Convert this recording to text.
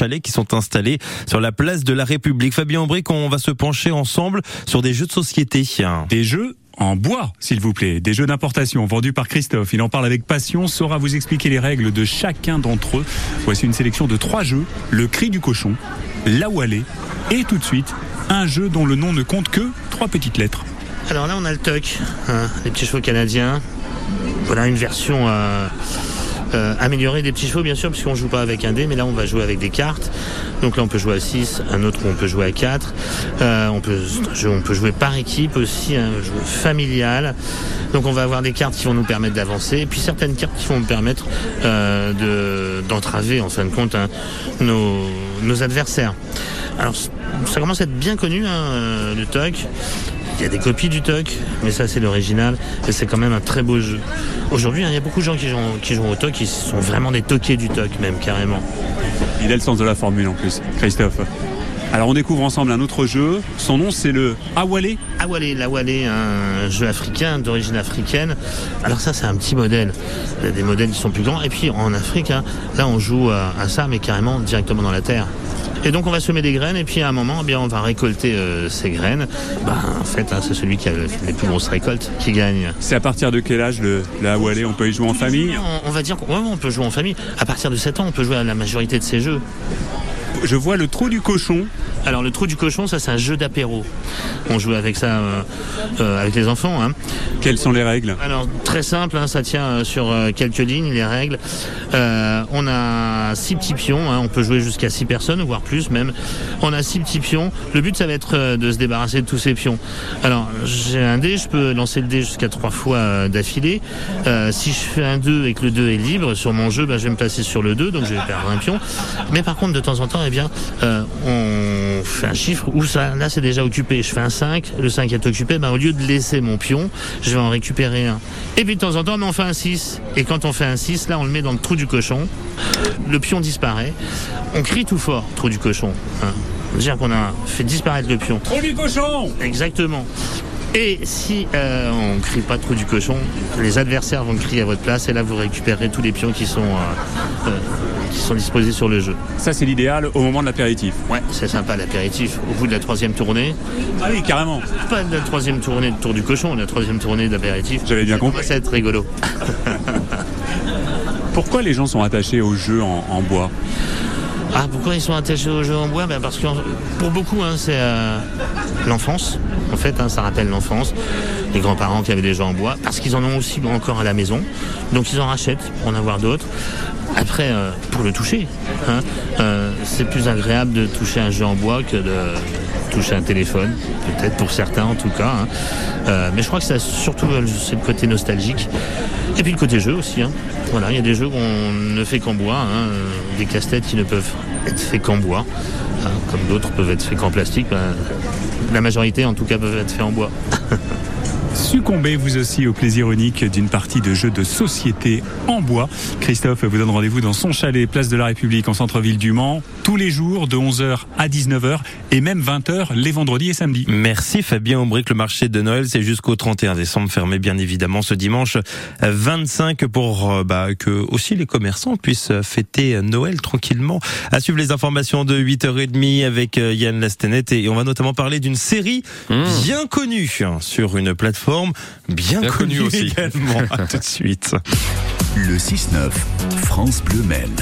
chalets qui sont installés sur la place de la République. Fabien Aubric, on va se pencher ensemble sur des jeux de société. Des jeux en bois, s'il vous plaît. Des jeux d'importation vendus par Christophe. Il en parle avec passion, saura vous expliquer les règles de chacun d'entre eux. Voici une sélection de trois jeux. Le cri du cochon, la Wallet et tout de suite, un jeu dont le nom ne compte que trois petites lettres. Alors là, on a le TUC, hein, les petits chevaux canadiens. Voilà une version euh, euh, améliorée des petits chevaux, bien sûr, puisqu'on joue pas avec un dé, mais là, on va jouer avec des cartes. Donc là, on peut jouer à 6, un autre, on peut jouer à 4. Euh, on, peut, on peut jouer par équipe aussi, un jeu familial. Donc on va avoir des cartes qui vont nous permettre d'avancer, et puis certaines cartes qui vont nous permettre euh, d'entraver, en fin de compte, hein, nos, nos adversaires. Alors ça commence à être bien connu, hein, le TOC. Il y a des copies du TOC, mais ça c'est l'original et c'est quand même un très beau jeu. Aujourd'hui, hein, il y a beaucoup de gens qui jouent, qui jouent au TOC qui sont vraiment des toqués du TOC même carrément. Il a le sens de la formule en plus, Christophe. Alors on découvre ensemble un autre jeu. Son nom c'est le Awale. Awale, l'Awale, un jeu africain d'origine africaine. Alors ça c'est un petit modèle. Il y a des modèles qui sont plus grands. Et puis en Afrique, hein, là on joue à ça mais carrément directement dans la terre. Et donc on va semer des graines et puis à un moment, eh bien, on va récolter euh, ces graines. Bah, en fait, hein, c'est celui qui a les plus grosses récoltes qui gagne. C'est à partir de quel âge le, la Awale On peut y jouer en famille on, on va dire qu'on on peut jouer en famille. À partir de 7 ans, on peut jouer à la majorité de ces jeux. Je vois le trou du cochon. Alors le trou du cochon, ça c'est un jeu d'apéro. On joue avec ça euh, euh, avec les enfants. Hein. Quelles sont les règles? Alors très simple, hein, ça tient euh, sur quelques lignes les règles. On a six petits pions, hein, on peut jouer jusqu'à six personnes, voire plus même. On a six petits pions. Le but ça va être de se débarrasser de tous ces pions. Alors j'ai un dé, je peux lancer le dé jusqu'à trois fois d'affilée. Si je fais un 2 et que le 2 est libre sur mon jeu, bah, je vais me placer sur le 2, donc je vais perdre un pion. Mais par contre de temps en temps, eh bien, euh, on fait un chiffre où ça, là c'est déjà occupé. Je fais un 5, le 5 est occupé, bah, au lieu de laisser mon pion, je vais en récupérer un. Et puis de temps en temps, on fait un 6. Et quand on fait un 6, là on le met dans le trou du cochon. Le pion disparaît. On crie tout fort, trou du cochon. Hein. C'est-à-dire qu'on a fait disparaître le pion. Trou du cochon Exactement. Et si euh, on crie pas trou du cochon, les adversaires vont crier à votre place et là vous récupérerez tous les pions qui sont, euh, euh, qui sont disposés sur le jeu. Ça c'est l'idéal au moment de l'apéritif. Ouais, c'est sympa l'apéritif. Au bout de la troisième tournée, Ah oui, carrément. pas de la troisième tournée de tour du cochon, la troisième tournée d'apéritif. J'avais bien Ça compris. commence à être rigolo. Pourquoi les gens sont attachés aux jeux en, en bois? Ah, pourquoi ils sont attachés au jeu en bois? Ben Parce que pour beaucoup, hein, c'est euh, l'enfance. En fait, hein, ça rappelle l'enfance. Les grands-parents qui avaient des jeux en bois. Parce qu'ils en ont aussi encore à la maison. Donc ils en rachètent pour en avoir d'autres. Après, euh, pour le toucher, hein, euh, c'est plus agréable de toucher un jeu en bois que de toucher un téléphone. Peut-être pour certains en tout cas. hein. Euh, mais je crois que c'est surtout euh, le côté nostalgique. Et puis le côté jeu aussi. hein. Voilà, il y a des jeux qu'on ne fait qu'en bois, hein, euh, des casse-têtes qui ne peuvent être faits qu'en bois, comme d'autres peuvent être faits qu'en plastique. ben, la majorité, en tout cas, peuvent être faits en bois. Succombez vous aussi au plaisir unique d'une partie de jeux de société en bois. Christophe vous donne rendez-vous dans son chalet, place de la République en centre-ville du Mans, tous les jours de 11h à 19h et même 20h les vendredis et samedis. Merci Fabien Aubric. Le marché de Noël, c'est jusqu'au 31 décembre, fermé bien évidemment ce dimanche 25 pour euh, bah, que aussi les commerçants puissent fêter Noël tranquillement. À suivre les informations de 8h30 avec euh, Yann Lastenet et on va notamment parler d'une série bien connue hein, sur une plateforme bien, Bien connue connue aussi. également. À tout de suite. Le 6-9, France Bleu Maine.